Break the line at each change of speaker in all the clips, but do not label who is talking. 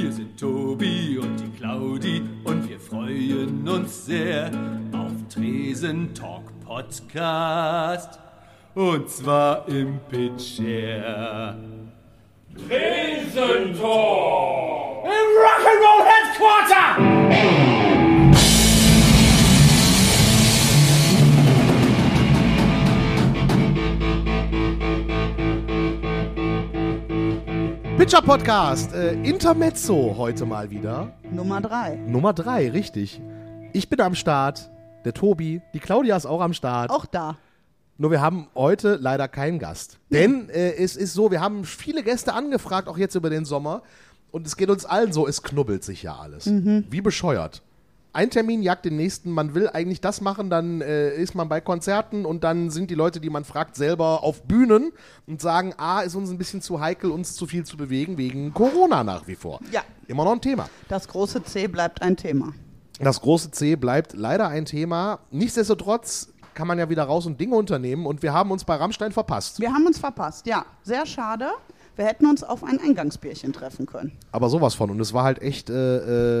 Hier sind Tobi und die Claudi und wir freuen uns sehr auf Tresen Talk Podcast. Und zwar im Pitcher.
Tresen Talk!
Im Rock'n'Roll Headquarter!
Pitcher Podcast, äh, Intermezzo heute mal wieder.
Nummer drei.
Nummer drei, richtig. Ich bin am Start, der Tobi, die Claudia ist auch am Start.
Auch da.
Nur wir haben heute leider keinen Gast. Denn äh, es ist so, wir haben viele Gäste angefragt, auch jetzt über den Sommer. Und es geht uns allen so, es knubbelt sich ja alles. Wie bescheuert. Ein Termin jagt den nächsten, man will eigentlich das machen, dann äh, ist man bei Konzerten und dann sind die Leute, die man fragt, selber auf Bühnen und sagen, ah, ist uns ein bisschen zu heikel, uns zu viel zu bewegen, wegen Corona nach wie vor.
Ja.
Immer noch ein Thema.
Das große C bleibt ein Thema.
Das große C bleibt leider ein Thema. Nichtsdestotrotz kann man ja wieder raus und Dinge unternehmen und wir haben uns bei Rammstein verpasst.
Wir haben uns verpasst, ja. Sehr schade. Wir hätten uns auf ein Eingangsbierchen treffen können.
Aber sowas von. Und es war halt echt, äh,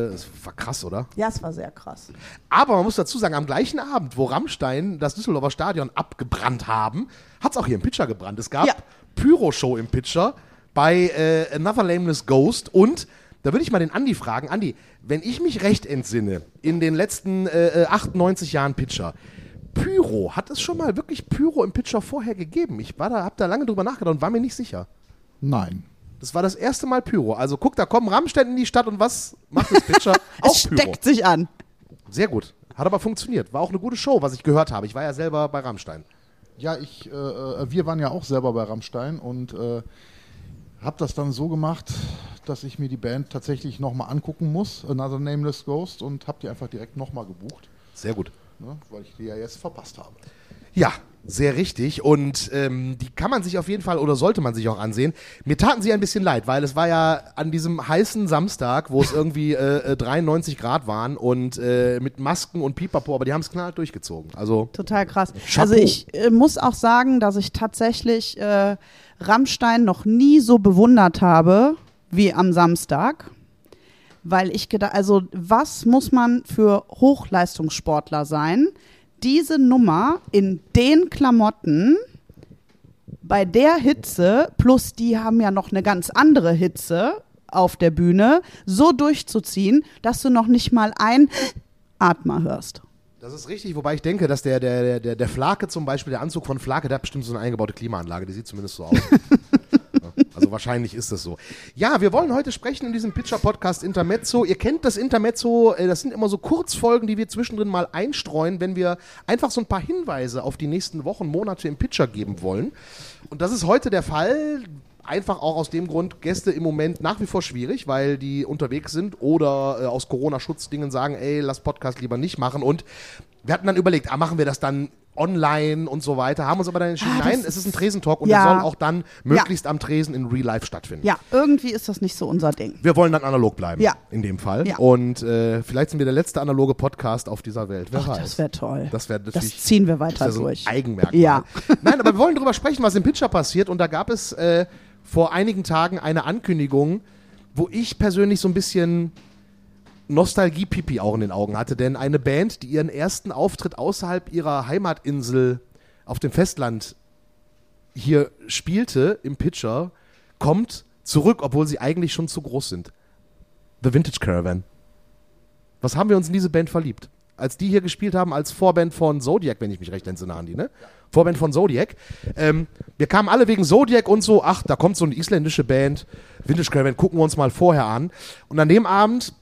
äh, es war krass, oder?
Ja, es war sehr krass.
Aber man muss dazu sagen, am gleichen Abend, wo Rammstein das Düsseldorfer Stadion abgebrannt haben, hat es auch hier im Pitcher gebrannt. Es gab
Ja.
Pyro-Show im Pitcher bei äh, Another Nameless Ghost und da würde ich mal den Andi fragen. Andi, wenn ich mich recht entsinne, in den letzten äh, äh, 98 Jahren Pitcher, Pyro, hat es schon mal wirklich Pyro im Pitcher vorher gegeben? Ich war da, hab da lange drüber nachgedacht und war mir nicht sicher.
Nein.
Das war das erste Mal Pyro. Also guck, da kommen Rammstein in die Stadt und was macht das Pitcher? auch
es
Pyro.
steckt sich an.
Sehr gut. Hat aber funktioniert. War auch eine gute Show, was ich gehört habe. Ich war ja selber bei Rammstein.
Ja, ich, äh, äh, wir waren ja auch selber bei Rammstein und äh, habe das dann so gemacht, dass ich mir die Band tatsächlich nochmal angucken muss, Another Nameless Ghost, und habe die einfach direkt nochmal gebucht,
Sehr gut.
ne, weil ich die ja jetzt verpasst habe.
Ja, sehr richtig. Und ähm, die kann man sich auf jeden Fall oder sollte man sich auch ansehen. Mir taten sie ein bisschen leid, weil es war ja an diesem heißen Samstag, wo es irgendwie äh, äh, 93 Grad waren und äh, mit Masken und Pipapo, aber die haben es knallhart durchgezogen. Also
Total krass.
Chapeau.
Also ich äh, muss auch sagen, dass ich tatsächlich äh, Rammstein noch nie so bewundert habe wie am Samstag. Weil ich gedacht, also was muss man für Hochleistungssportler sein, diese Nummer in den Klamotten bei der Hitze, plus die haben ja noch eine ganz andere Hitze auf der Bühne, so durchzuziehen, dass du noch nicht mal ein Atmer hörst.
Das ist richtig, wobei ich denke, dass der, der, der, der, der Flake zum Beispiel, der Anzug von Flake, der hat bestimmt so eine eingebaute Klimaanlage, die sieht zumindest so aus. Also wahrscheinlich ist das so. Ja, wir wollen heute sprechen in diesem Pitcher-Podcast Intermezzo. Ihr kennt das Intermezzo, äh, das sind immer so Kurzfolgen, die wir zwischendrin mal einstreuen, wenn wir einfach so ein paar Hinweise auf die nächsten Wochen, Monate im Pitcher geben wollen. Und das ist heute der Fall. Einfach auch aus dem Grund, Gäste im Moment nach wie vor schwierig, weil die unterwegs sind oder äh, aus Corona-Schutzdingen sagen, ey, lass Podcast lieber nicht machen. Und wir hatten dann überlegt, ah, machen wir das dann online und so weiter, haben uns aber dann entschieden,
Ah, das
nein, es ist ein Tresentalk und
Ja.
der soll auch dann möglichst am Tresen in Real Life stattfinden.
Ja, irgendwie ist das nicht so unser Ding.
Wir wollen dann analog bleiben,
Ja.
in dem Fall.
Ja.
Und äh, vielleicht sind wir der letzte analoge Podcast auf dieser Welt. Wer
Ach,
weiß.
das wäre toll.
Das wäre
Das ziehen wir
das
weiter
wär so ein
durch.
Eigenmerkmal.
Ja.
Nein, aber wir wollen darüber sprechen, was im Pitcher passiert. Und da gab es äh, vor einigen Tagen eine Ankündigung, wo ich persönlich so ein bisschen Nostalgie-Pipi auch in den Augen hatte. Denn eine Band, die ihren ersten Auftritt außerhalb ihrer Heimatinsel auf dem Festland hier spielte, im Pitcher, kommt zurück, obwohl sie eigentlich schon zu groß sind. The Vintage Caravan. Was haben wir uns in diese Band verliebt? Als die hier gespielt haben, als Vorband von Zodiac, wenn ich mich recht entsinne, Andi, ne? Vorband von Zodiac. Ähm, wir kamen alle wegen Zodiac und so, ach, da kommt so eine isländische Band, Vintage Caravan, gucken wir uns mal vorher an. Und an dem Abend,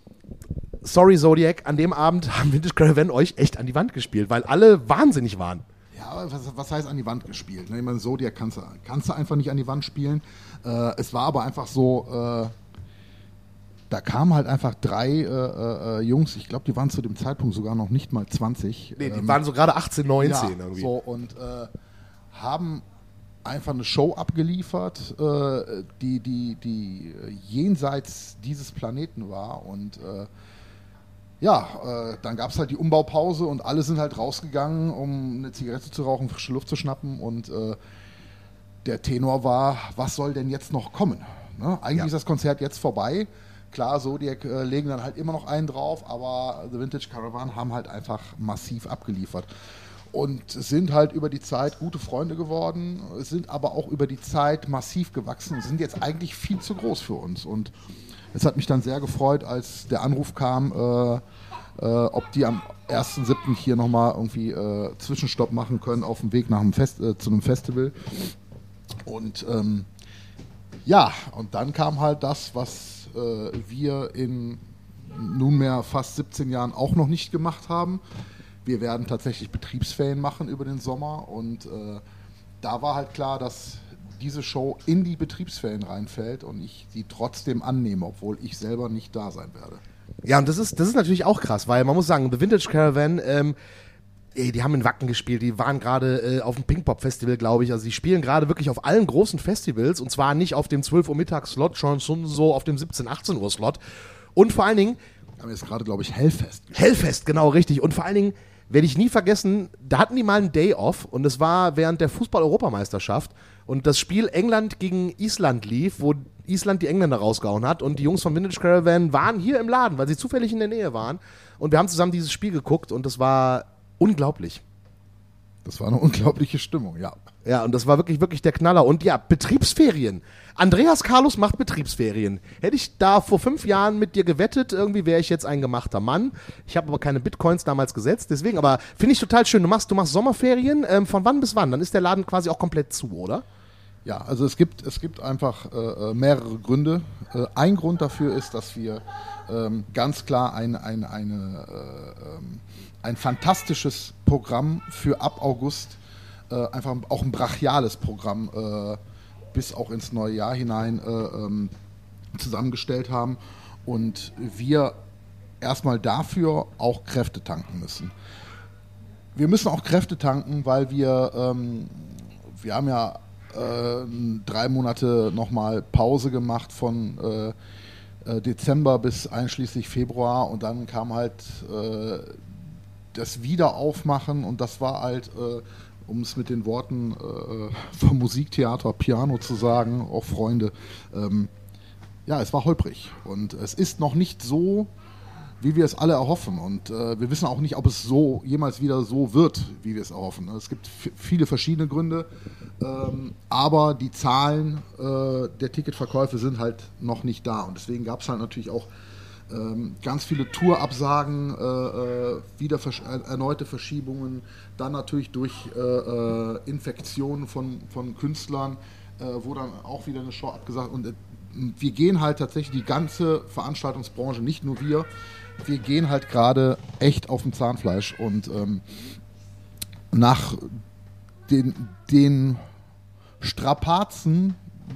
sorry Zodiac, an dem Abend haben Vintage Caravan euch echt an die Wand gespielt, weil alle wahnsinnig waren.
Ja, aber was, was heißt an die Wand gespielt? Ne? Ich meine, Zodiac kannst du, kannst du einfach nicht an die Wand spielen. Äh, es war aber einfach so, äh, da kamen halt einfach drei äh, äh, Jungs, ich glaube, die waren zu dem Zeitpunkt sogar noch nicht mal 20.
Nee, die
ähm,
waren so gerade 18, 19
ja,
irgendwie.
So, und äh, haben einfach eine Show abgeliefert, äh, die, die, die äh, jenseits dieses Planeten war. Und äh, ja, äh, dann gab es halt die Umbaupause und alle sind halt rausgegangen, um eine Zigarette zu rauchen, frische Luft zu schnappen. Und äh, der Tenor war, was soll denn jetzt noch kommen? Ne? Eigentlich
Ja.
ist das Konzert jetzt vorbei. Klar, Zodiac äh, legen dann halt immer noch einen drauf, aber The Vintage Caravan haben halt einfach massiv abgeliefert. Und sind halt über die Zeit gute Freunde geworden, sind aber auch über die Zeit massiv gewachsen, sind jetzt eigentlich viel zu groß für uns. Und es hat mich dann sehr gefreut, als der Anruf kam, äh, äh, ob die am 1.7. hier nochmal irgendwie äh, Zwischenstopp machen können auf dem Weg nach einem Fest, äh, zu einem Festival. Und ähm, ja, und dann kam halt das, was wir in nunmehr fast 17 Jahren auch noch nicht gemacht haben. Wir werden tatsächlich Betriebsferien machen über den Sommer und äh, da war halt klar, dass diese Show in die Betriebsferien reinfällt und ich sie trotzdem annehme, obwohl ich selber nicht da sein werde.
Ja, und das ist, das ist natürlich auch krass, weil man muss sagen, The Vintage Caravan, ähm, ey, die haben in Wacken gespielt, die waren gerade äh, auf dem Pinkpop Festival, glaube ich. Also die spielen gerade wirklich auf allen großen Festivals und zwar nicht auf dem 12 Uhr Mittags-Slot, schon so auf dem 17, 18 Uhr Slot. Und vor allen Dingen.
Haben jetzt gerade, glaube ich, Hellfest.
Hellfest, genau, richtig. Und vor allen Dingen werde ich nie vergessen, da hatten die mal einen Day off und es war während der Fußball-Europameisterschaft und das Spiel England gegen Island lief, wo Island die Engländer rausgehauen hat und die Jungs von Vintage Caravan waren hier im Laden, weil sie zufällig in der Nähe waren und wir haben zusammen dieses Spiel geguckt und das war unglaublich.
Das war eine unglaubliche Stimmung, ja.
Ja, und das war wirklich, wirklich der Knaller. Und ja, Betriebsferien. Andreas Carlos macht Betriebsferien. Hätte ich da vor fünf Jahren mit dir gewettet, irgendwie wäre ich jetzt ein gemachter Mann. Ich habe aber keine Bitcoins damals gesetzt, deswegen, aber finde ich total schön. Du machst, du machst Sommerferien. Ähm, von wann bis wann? Dann ist der Laden quasi auch komplett zu, oder?
Ja, also es gibt, es gibt einfach äh, äh mehrere Gründe. Äh, ein Grund dafür ist, dass wir ähm, ganz klar ein, ein, eine, äh, ähm, ein fantastisches Programm für ab August, äh, einfach auch ein brachiales Programm äh, bis auch ins neue Jahr hinein ähm, zusammengestellt haben und wir erstmal dafür auch Kräfte tanken müssen. Wir müssen auch Kräfte tanken, weil wir, ähm, wir haben ja äh, drei Monate nochmal Pause gemacht von äh, äh, Dezember bis einschließlich Februar und dann kam halt äh, das Wiederaufmachen und das war halt, äh, um es mit den Worten äh, vom Musiktheater Piano zu sagen, auch Freunde, ähm, ja, es war holprig und es ist noch nicht so wie wir es alle erhoffen. Und äh, wir wissen auch nicht, ob es so jemals wieder so wird, wie wir es erhoffen. Es gibt viele verschiedene Gründe, ähm, aber die Zahlen äh, der Ticketverkäufe sind halt noch nicht da. Und deswegen gab es halt natürlich auch ähm, ganz viele Tourabsagen, äh, äh wieder versch erneute Verschiebungen, dann natürlich durch äh, äh, Infektionen von, von Künstlern, wo dann auch wieder eine Show abgesagt und wir gehen halt tatsächlich die ganze Veranstaltungsbranche, nicht nur wir, wir gehen halt gerade echt auf dem Zahnfleisch und ähm, nach den, den Strapazen,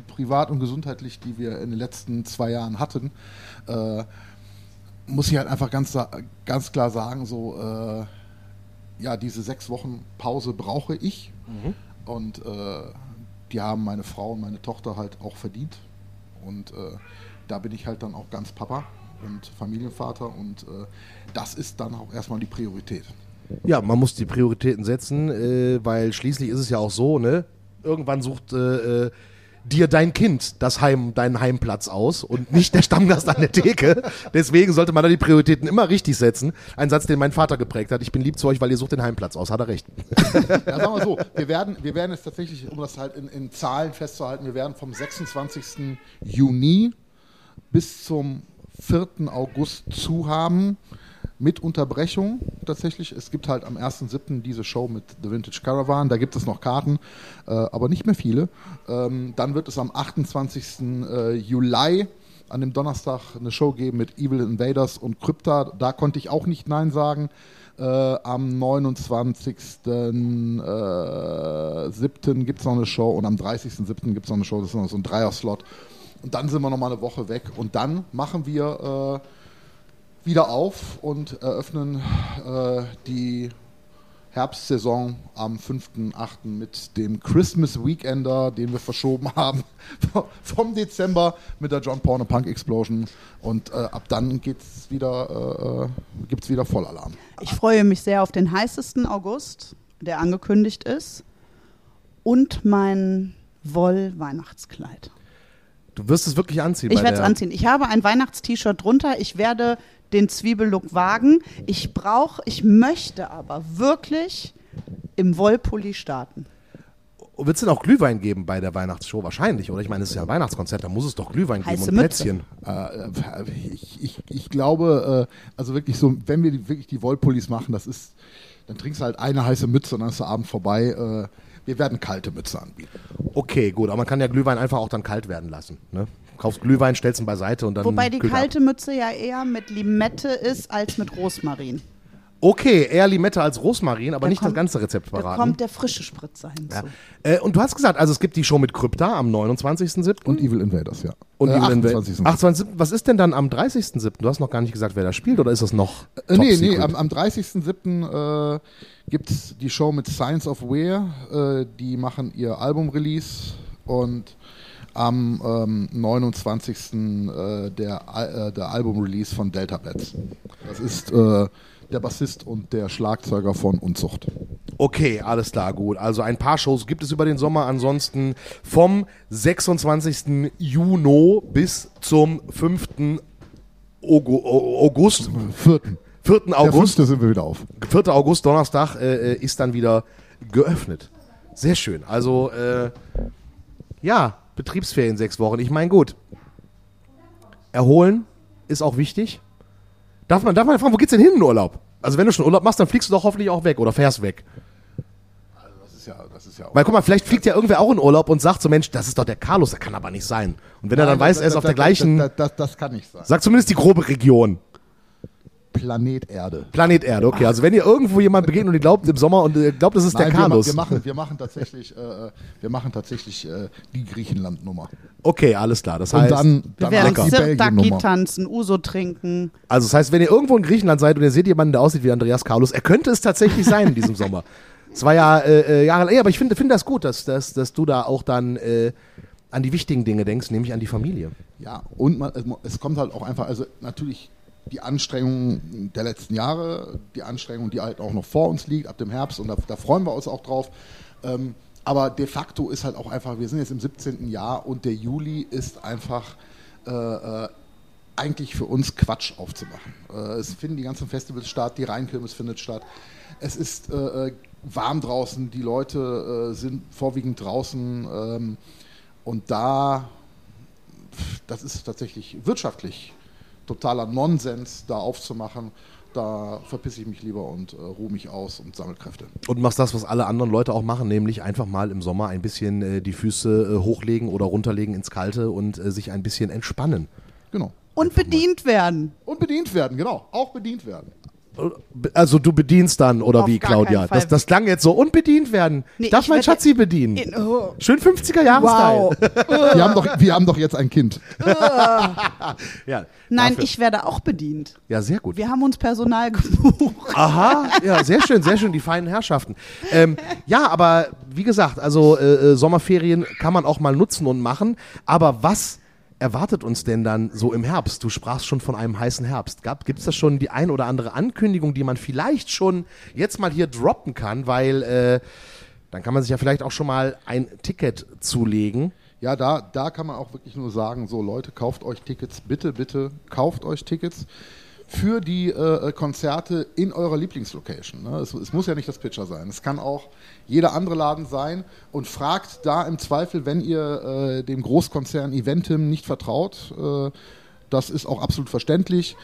privat und gesundheitlich, die wir in den letzten zwei Jahren hatten, äh, muss ich halt einfach ganz, ganz klar sagen, so, äh, ja, diese sechs Wochen Pause brauche ich. Mhm. Und äh, die haben meine Frau und meine Tochter halt auch verdient. Und äh, da bin ich halt dann auch ganz Papa und Familienvater und äh, das ist dann auch erstmal die Priorität.
Ja, man muss die Prioritäten setzen, äh, weil schließlich ist es ja auch so, ne? Irgendwann sucht äh, äh, dir dein Kind das Heim, deinen Heimplatz aus und nicht der Stammgast an der Theke. Deswegen sollte man da die Prioritäten immer richtig setzen. Ein Satz, den mein Vater geprägt hat. Ich bin lieb zu euch, weil ihr sucht den Heimplatz aus. Hat er recht.
Ja, sagen wir so. Wir werden, wir werden es tatsächlich, um das halt in, in Zahlen festzuhalten, wir werden vom 26. Juni bis zum 4. August zu haben. Mit Unterbrechung tatsächlich. Es gibt halt am 1.7. diese Show mit The Vintage Caravan. Da gibt es noch Karten, äh, aber nicht mehr viele. Ähm, dann wird es am 28. Äh, Juli an dem Donnerstag eine Show geben mit Evil Invaders und Krypta. Da konnte ich auch nicht Nein sagen. Äh, am 29.07. Äh, gibt es noch eine Show und am 30.07. gibt es noch eine Show. Das ist noch so ein Dreier-Slot. Und dann sind wir noch mal eine Woche weg. Und dann machen wir äh, wieder auf und eröffnen äh, die Herbstsaison am 5.8. mit dem Christmas Weekender, den wir verschoben haben, vom Dezember mit der John Porno Punk Explosion. Und äh, ab dann geht's wieder, äh, gibt's wieder Vollalarm.
Ich freue mich sehr auf den heißesten August, der angekündigt ist, und mein Woll-Weihnachtskleid.
Du wirst es wirklich anziehen.
Ich werde es anziehen. Ich habe ein Weihnachtst-T-Shirt drunter. Ich werde den Zwiebellook wagen. Ich brauche, ich möchte aber wirklich im Wollpulli starten.
Wird es denn auch Glühwein geben bei der Weihnachtsshow? Wahrscheinlich, oder? Ich meine, es ist ja ein Weihnachtskonzert, da muss es doch Glühwein geben
Heiße
und
Mütze.
Plätzchen.
Äh, ich, ich, ich glaube, äh, also wirklich so, wenn wir die, wirklich die Wollpullis machen, das ist, dann trinkst du halt eine heiße Mütze und dann ist der Abend vorbei. Äh, wir werden kalte Mütze anbieten.
Okay, gut, aber man kann ja Glühwein einfach auch dann kalt werden lassen. Ne? Kaufst Glühwein, stellst ihn beiseite und dann.
Wobei die
kühlt er ab.
kalte Mütze ja eher mit Limette ist als mit Rosmarin.
Okay, eher Limette als Rosmarin, aber
Da
nicht das
kommt-
ganze Rezept
Da
verraten.
kommt der frische Spritzer hinzu.
Ja. Äh, und du hast gesagt, also es gibt die Show mit Krypta am 29.07.
Und Evil Invaders, ja.
Und
äh,
Evil Inva-
28.
28. Was ist denn dann am 30.07.? Du hast noch gar nicht gesagt, wer da spielt, oder ist das noch?
Äh, nee, nee, am, am 30.07. Äh, gibt es die Show mit Science of Wear. Äh, die machen ihr Album-Release und am ähm, 29. Äh, der, äh, der Album-Release von Delta Blitz. Das ist äh, der Bassist und der Schlagzeuger von Unzucht.
Okay, alles klar, gut. Also ein paar Shows gibt es über den Sommer. Ansonsten vom 26. Juni bis zum 5. Augu- Au- August,
Vierten.
4.
Der
August,
fünfte sind wir wieder auf.
4. August, Donnerstag, äh, äh, ist dann wieder geöffnet. Sehr schön. Also, äh, ja, Betriebsferien sechs Wochen. Ich meine, gut. Erholen ist auch wichtig. Darf man, darf man fragen, wo geht's denn hin in den Urlaub? Also, wenn du schon Urlaub machst, dann fliegst du doch hoffentlich auch weg oder fährst weg.
Das ist ja, das ist ja auch
Weil guck mal, vielleicht fliegt ja irgendwer auch in Urlaub und sagt so, Mensch, das ist doch der Carlos, der kann aber nicht sein. Und wenn er dann
Nein,
weiß,
das-
er ist
das-
auf der
das-
gleichen,
Das, das, das kann nicht sein.
sag zumindest die grobe Region.
Planet Erde.
Planet Erde, okay. Also wenn ihr irgendwo jemand begegnet und ihr glaubt im Sommer und ihr glaubt, das ist der
Nein, wir, ma-
Carlos.
wir machen, wir machen tatsächlich, äh, wir machen tatsächlich äh, die Griechenland-Nummer.
Okay, alles klar. Das
Und
heißt,
dann,
Wir
dann
werden
Belgien-Nummer.
tanzen, Uso trinken.
also das heißt, wenn ihr irgendwo in Griechenland seid und ihr seht jemanden, der aussieht wie Andreas Carlos, er könnte es tatsächlich sein in diesem Sommer. Es war ja äh, äh, jahrelang, ja, aber ich finde finde das gut, dass, dass, dass du da auch dann äh, an die wichtigen Dinge denkst, nämlich an die Familie.
Ja, und man, es kommt halt auch einfach, also natürlich die Anstrengungen der letzten Jahre, die Anstrengung, die halt auch noch vor uns liegt, ab dem Herbst, und da, da freuen wir uns auch drauf. Ähm, aber de facto ist halt auch einfach, wir sind jetzt im 17. Jahr und der Juli ist einfach äh, äh, eigentlich für uns Quatsch aufzumachen. Äh, es finden die ganzen Festivals statt, die Rheinkirmes findet statt. Es ist äh, äh, warm draußen, die Leute äh, sind vorwiegend draußen ähm, und da das ist tatsächlich wirtschaftlich totaler Nonsens, da aufzumachen. Da verpisse ich mich lieber und äh, ruhe mich aus und sammle Kräfte.
Und machst das, was alle anderen Leute auch machen, nämlich einfach mal im Sommer ein bisschen äh, die Füße äh, hochlegen oder runterlegen ins Kalte und äh, sich ein bisschen entspannen.
Genau.
Und bedient werden.
Und bedient werden, genau. Auch bedient werden.
Also du bedienst dann, oder
Auf
wie, Claudia? Das, das klang jetzt so. Und bedient werden.
Nee,
Darf
ich
mein Schatzi bedienen?
In, oh,
Schön 50er-Jahre-Style.
wow.
Wir haben, doch, wir haben doch jetzt ein Kind.
Ja,
Nein,
dafür-
ich werde auch bedient.
Ja, sehr gut.
Wir haben uns Personal gebucht.
Aha, ja, sehr schön, sehr schön, die feinen Herrschaften. Ähm, ja, aber wie gesagt, also äh, äh, Sommerferien kann man auch mal nutzen und machen. Aber was erwartet uns denn dann so im Herbst? Du sprachst schon von einem heißen Herbst. Gibt es da schon die ein oder andere Ankündigung, die man vielleicht schon jetzt mal hier droppen kann? Weil äh, dann kann man sich ja vielleicht auch schon mal ein Ticket zulegen.
Ja, da, da kann man auch wirklich nur sagen, so Leute, kauft euch Tickets, bitte, bitte, kauft euch Tickets für die äh, Konzerte in eurer Lieblingslocation. Ne? Es, es muss ja nicht das Pitcher sein. Es kann auch jeder andere Laden sein und fragt da im Zweifel, wenn ihr äh, dem Großkonzern Eventim nicht vertraut, äh, das ist auch absolut verständlich,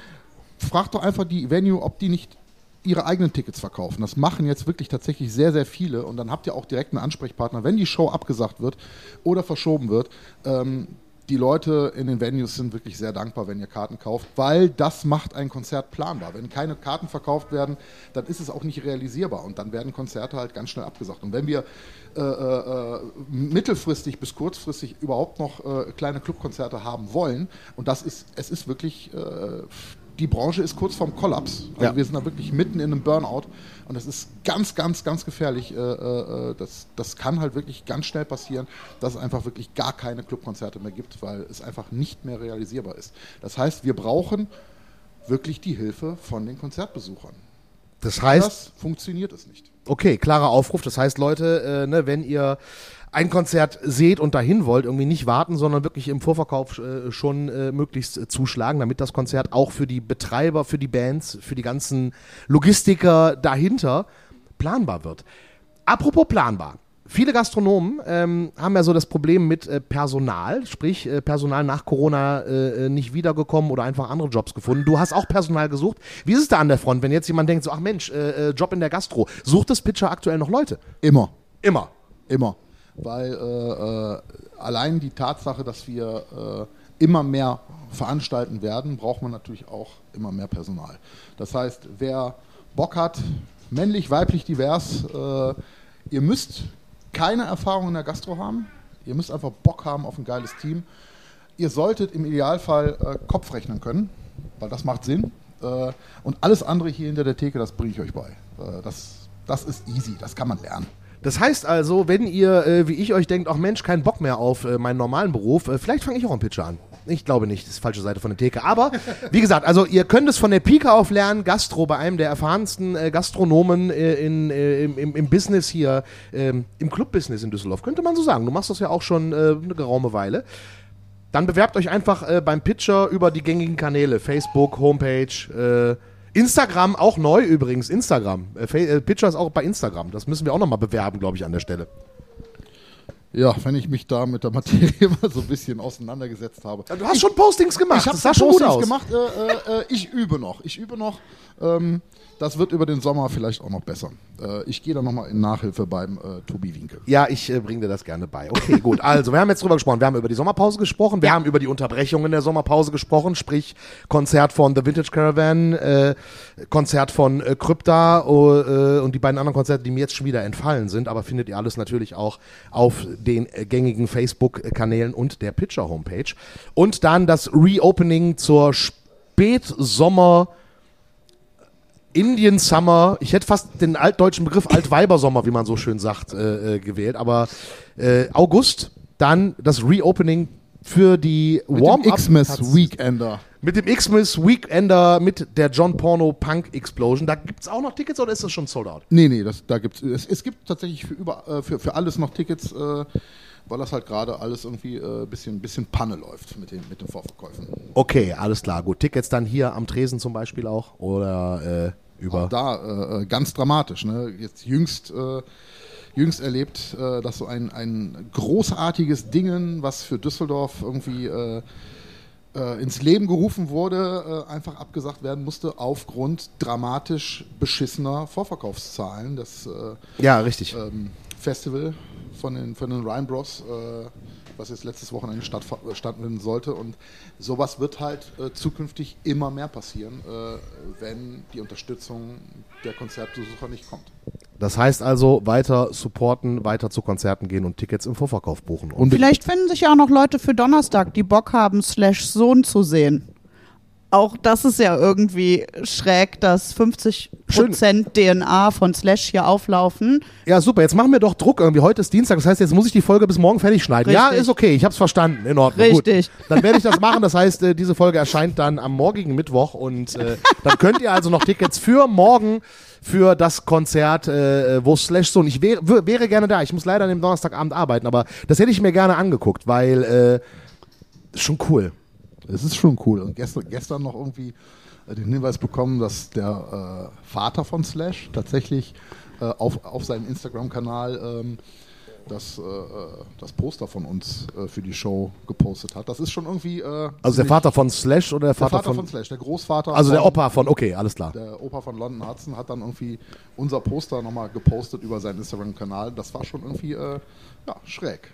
fragt doch einfach die Venue, ob die nicht ihre eigenen Tickets verkaufen. Das machen jetzt wirklich tatsächlich sehr, sehr viele. Und dann habt ihr auch direkt einen Ansprechpartner, wenn die Show abgesagt wird oder verschoben wird. Ähm, die Leute in den Venues sind wirklich sehr dankbar, wenn ihr Karten kauft, weil das macht ein Konzert planbar. Wenn keine Karten verkauft werden, dann ist es auch nicht realisierbar und dann werden Konzerte halt ganz schnell abgesagt. Und wenn wir äh, äh, mittelfristig bis kurzfristig überhaupt noch äh, kleine Clubkonzerte haben wollen, und das ist, es ist wirklich, äh, die Branche ist kurz vorm Kollaps. Also
Ja.
wir sind da wirklich mitten in einem Burnout und das ist ganz, ganz, ganz gefährlich. Äh, äh, das, das kann halt wirklich ganz schnell passieren, dass es einfach wirklich gar keine Clubkonzerte mehr gibt, weil es einfach nicht mehr realisierbar ist. Das heißt, wir brauchen wirklich die Hilfe von den Konzertbesuchern.
Das heißt,
Das funktioniert es nicht.
okay, klarer Aufruf. Das heißt, Leute, äh, ne, wenn ihr ein Konzert seht und dahin wollt, irgendwie nicht warten, sondern wirklich im Vorverkauf äh, schon äh, möglichst äh, zuschlagen, damit das Konzert auch für die Betreiber, für die Bands, für die ganzen Logistiker dahinter planbar wird. Apropos planbar. Viele Gastronomen ähm, haben ja so das Problem mit äh, Personal, sprich äh, Personal nach Corona äh, äh, nicht wiedergekommen oder einfach andere Jobs gefunden. Du hast auch Personal gesucht. Wie ist es da an der Front, wenn jetzt jemand denkt, so ach Mensch, äh, äh, Job in der Gastro, sucht das Pitcher aktuell noch Leute?
Immer.
Immer.
Immer. Weil allein die Tatsache, dass wir immer mehr veranstalten werden, braucht man natürlich auch immer mehr Personal. Das heißt, wer Bock hat, männlich, weiblich, divers, ihr müsst keine Erfahrung in der Gastro haben. Ihr müsst einfach Bock haben auf ein geiles Team. Ihr solltet im Idealfall äh, Kopf rechnen können, weil das macht Sinn. Äh, und alles andere hier hinter der Theke, das bringe ich euch bei. Äh, das, das ist easy, das kann man lernen.
Das heißt also, wenn ihr, äh, wie ich euch denkt, ach Mensch, keinen Bock mehr auf äh, meinen normalen Beruf, äh, vielleicht fange ich auch einen Pitcher an. Ich glaube nicht, das ist die falsche Seite von der Theke. Aber wie gesagt, also ihr könnt es von der Pike auf lernen, Gastro bei einem der erfahrensten äh, Gastronomen äh, in, äh, im, im, im Business hier, ähm, im Clubbusiness in Düsseldorf, könnte man so sagen. Du machst das ja auch schon eine geraume Weile. Dann bewerbt euch einfach beim Pitcher über die gängigen Kanäle. Facebook, Homepage, äh, Instagram, auch neu übrigens, Instagram. Äh, äh, Pitcher ist auch bei Instagram. Das müssen wir auch nochmal bewerben, glaube ich, an der Stelle.
Ja, wenn ich mich da mit der Materie mal so ein bisschen auseinandergesetzt habe.
Du hast schon Postings gemacht,
Ich habe
schon gut
Postings
aus.
gemacht. Äh, äh, äh, ich übe noch. Ich übe noch. Ähm, das wird über den Sommer vielleicht auch noch besser. Äh, ich gehe da nochmal in Nachhilfe beim äh, Tobi Winkel.
Ja, ich äh, bringe dir das gerne bei. Okay, gut. Also, wir haben jetzt drüber gesprochen. Wir haben über die Sommerpause gesprochen. Wir haben über die Unterbrechung in der Sommerpause gesprochen. Sprich, Konzert von The Vintage Caravan, äh, Konzert von äh, Krypta äh, und die beiden anderen Konzerte, die mir jetzt schon wieder entfallen sind. Aber findet ihr alles natürlich auch auf den gängigen Facebook-Kanälen und der Pitcher-Homepage. Und dann das Reopening zur Spätsommer- Indian Summer, ich hätte fast den altdeutschen Begriff Altweibersommer, wie man so schön sagt, äh, äh, gewählt, aber äh, August, dann das Reopening für die
Mit dem
Warm-Up.
Xmas Weekender.
Mit dem Xmas Weekender, mit der John Porno Punk Explosion. Da gibt es auch noch Tickets oder ist das schon sold out?
Nee, nee, das, da gibt's, es, es gibt tatsächlich für, über, äh, für, für alles noch Tickets, äh, weil das halt gerade alles irgendwie ein äh, bisschen, bisschen Panne läuft mit den, mit den Vorverkäufen.
Okay, alles klar, gut. Tickets dann hier am Tresen zum Beispiel auch oder äh, über.
Auch da äh, äh, ganz dramatisch. Ne? Jetzt jüngst, äh, jüngst erlebt, äh, dass so ein, ein großartiges Dingen, was für Düsseldorf irgendwie ins Leben gerufen wurde, einfach abgesagt werden musste aufgrund dramatisch beschissener Vorverkaufszahlen. Das
Ja, richtig.
ähm, Festival von den, von den Ryan Bros, äh, was jetzt letztes Wochenende statt, stattfinden sollte. Und sowas wird halt äh, zukünftig immer mehr passieren, äh, wenn die Unterstützung der Konzertbesucher nicht kommt.
Das heißt also, weiter supporten, weiter zu Konzerten gehen und Tickets im Vorverkauf buchen. Und
Vielleicht finden sich ja auch noch Leute für Donnerstag, die Bock haben, Slash Sohn zu sehen. Auch das ist ja irgendwie schräg, dass 50% DNA von Slash hier auflaufen.
Ja, super. Jetzt machen wir doch Druck irgendwie. Heute ist Dienstag. Das heißt, jetzt muss ich die Folge bis morgen fertig schneiden. Ja,
Richtig.
ist okay. Ich hab's verstanden. In Ordnung.
Richtig.
Gut. Dann werde ich das machen. Das heißt, äh, diese Folge erscheint dann am morgigen Mittwoch. Und äh, dann könnt ihr also noch Tickets für morgen für das Konzert, äh, wo Slash so. Und ich wäre, wär- wäre gerne da. Ich muss leider an dem Donnerstagabend arbeiten. Aber das hätte ich mir gerne angeguckt, weil äh, ist schon cool.
Das ist schon cool. Und gestern, gestern noch irgendwie äh, den Hinweis bekommen, dass der äh, Vater von Slash tatsächlich äh, auf, auf seinem Instagram-Kanal ähm, das, äh, äh, das Poster von uns äh, für die Show gepostet hat. Das ist schon irgendwie.
Also der Vater von Slash oder der
der
Vater,
Vater von,
von,
Slash, der Großvater.
Also der
von-
Opa von, okay, alles klar.
Der Opa von London Hudson hat dann irgendwie unser Poster nochmal gepostet über seinen Instagram-Kanal. Das war schon irgendwie ja, schräg.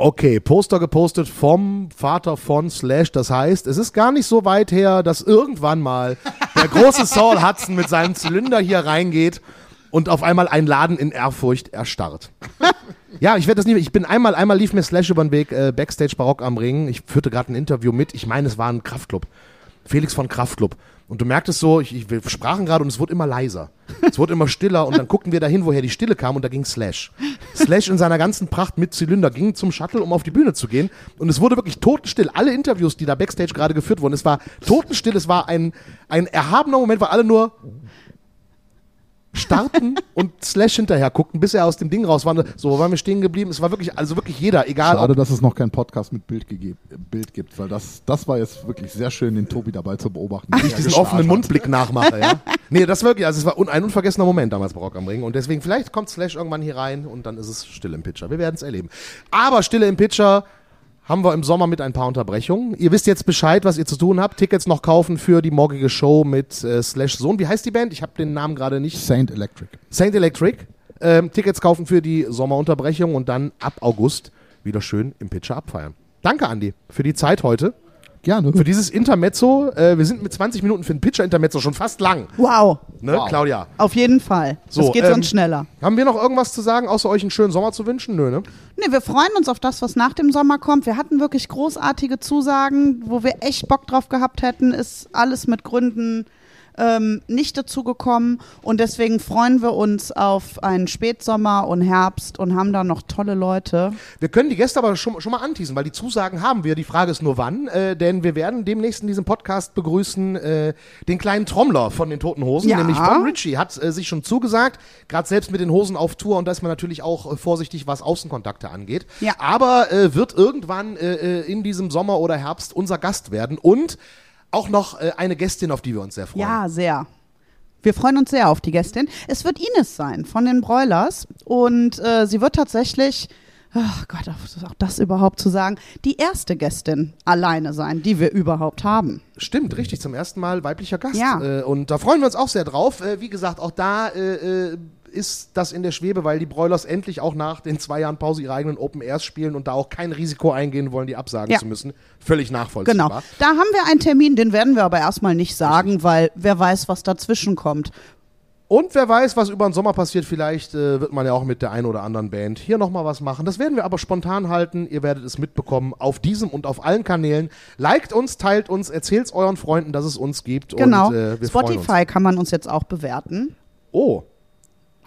Okay, Poster gepostet vom Vater von Slash. Das heißt, es ist gar nicht so weit her, dass irgendwann mal der große Saul Hudson mit seinem Zylinder hier reingeht und auf einmal ein Laden in Ehrfurcht erstarrt. Ja, ich werde das nie. Ich bin einmal, einmal lief mir Slash über den Weg äh, Backstage Barock am Ring. Ich führte gerade ein Interview mit. Ich meine, es war ein Kraftclub. Felix von Kraftclub. Und du merktest so, ich, ich, wir sprachen gerade und es wurde immer leiser. Es wurde immer stiller und dann guckten wir dahin, woher die Stille kam und da ging Slash. Slash in seiner ganzen Pracht mit Zylinder ging zum Shuttle, um auf die Bühne zu gehen und es wurde wirklich totenstill. Alle Interviews, die da Backstage gerade geführt wurden, es war totenstill, es war ein, ein erhabener Moment, weil alle nur starten und Slash hinterher guckten, bis er aus dem Ding raus war. So wo waren wir stehen geblieben. Es war wirklich, also wirklich jeder, egal
Schade, dass es noch keinen Podcast mit Bild, Bild gibt, weil das, das war jetzt wirklich sehr schön, den Tobi dabei zu beobachten. wie
ich diesen offenen
hat.
Mundblick nachmache, ja. Nee, das wirklich, also es war ein unvergessener Moment damals bei Rock am Ring und deswegen vielleicht kommt Slash irgendwann hier rein und dann ist es still im Pitcher. Wir werden es erleben. Aber Stille im Pitcher haben wir im Sommer mit ein paar Unterbrechungen. Ihr wisst jetzt Bescheid, was ihr zu tun habt. Tickets noch kaufen für die morgige Show mit äh, Slash Sohn. Wie heißt die Band? Ich habe den Namen gerade nicht.
Saint Electric.
Saint Electric. Ähm, Tickets kaufen für die Sommerunterbrechung und dann ab August wieder schön im Pitcher abfeiern. Danke, Andi, für die Zeit heute.
Gerne.
Für dieses Intermezzo. Äh, wir sind mit 20 Minuten für ein Pitcher-Intermezzo schon fast lang.
Wow,
Ne,
Wow.
Claudia?
auf jeden Fall.
So,
das geht
ähm,
sonst schneller.
Haben wir noch irgendwas zu sagen, außer euch einen schönen Sommer zu wünschen? Nö, ne?
Nee, wir freuen uns auf das, was nach dem Sommer kommt. Wir hatten wirklich großartige Zusagen, wo wir echt Bock drauf gehabt hätten. Ist alles mit Gründen ähm, nicht dazu gekommen. Und deswegen freuen wir uns auf einen Spätsommer und Herbst und haben da noch tolle Leute.
Wir können die Gäste aber schon, schon mal anteasen, weil die Zusagen haben wir. Die Frage ist nur wann, äh, denn wir werden demnächst in diesem Podcast begrüßen äh, den kleinen Trommler von den Toten Hosen,
Ja.
nämlich Von Ritchie, hat äh, sich schon zugesagt, gerade selbst mit den Hosen auf Tour und da ist man natürlich auch äh, vorsichtig, was Außenkontakte angeht.
Ja.
Aber äh, wird irgendwann äh, in diesem Sommer oder Herbst unser Gast werden und auch noch äh, eine Gästin, auf die wir uns sehr freuen.
Ja, sehr. Wir freuen uns sehr auf die Gästin. Es wird Ines sein von den Broilers und äh, sie wird tatsächlich, ach Gott, auch auch das überhaupt zu sagen, die erste Gästin alleine sein, die wir überhaupt haben.
Stimmt, richtig, zum ersten Mal weiblicher Gast.
Ja.
Äh, und da freuen wir uns auch sehr drauf. Äh, wie gesagt, auch da äh, äh, ist das in der Schwebe, weil die Broilers endlich auch nach den zwei Jahren Pause ihre eigenen Open Airs spielen und da auch kein Risiko eingehen wollen, die absagen
Ja.
zu müssen. Völlig nachvollziehbar.
Genau. Da haben wir einen Termin, den werden wir aber erstmal nicht sagen, weil wer weiß, was dazwischen kommt.
Und wer weiß, was über den Sommer passiert, vielleicht äh, wird man ja auch mit der einen oder anderen Band hier nochmal was machen. Das werden wir aber spontan halten. Ihr werdet es mitbekommen auf diesem und auf allen Kanälen. Liked uns, teilt uns, erzählt's euren Freunden, dass es uns gibt.
Genau.
Und, äh.
Spotify kann man uns jetzt auch bewerten.
Oh.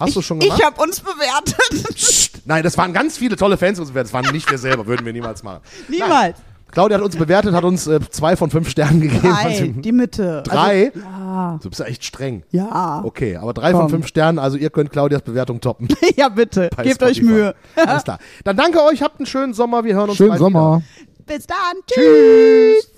Hast du schon gemacht?
Ich habe uns bewertet.
Psst. Nein, das waren ganz viele tolle Fans. uns bewertet. Das waren nicht wir selber, würden wir niemals machen.
Niemals.
Nein. Claudia hat uns bewertet, hat uns äh, zwei von fünf Sternen gegeben.
Drei,
Also,
die Mitte.
drei?
Also, ja.
Du bist ja echt streng.
Ja.
Okay, aber drei von
Komm.
fünf Sternen, also ihr könnt Claudias Bewertung toppen.
ja, bitte.
bei
Gebt euch
Spotify.
Mühe.
Alles klar. Dann danke euch, habt einen schönen Sommer. Wir hören uns
Schönen
bald
Sommer.
wieder.
Bis dann.
Tschüss.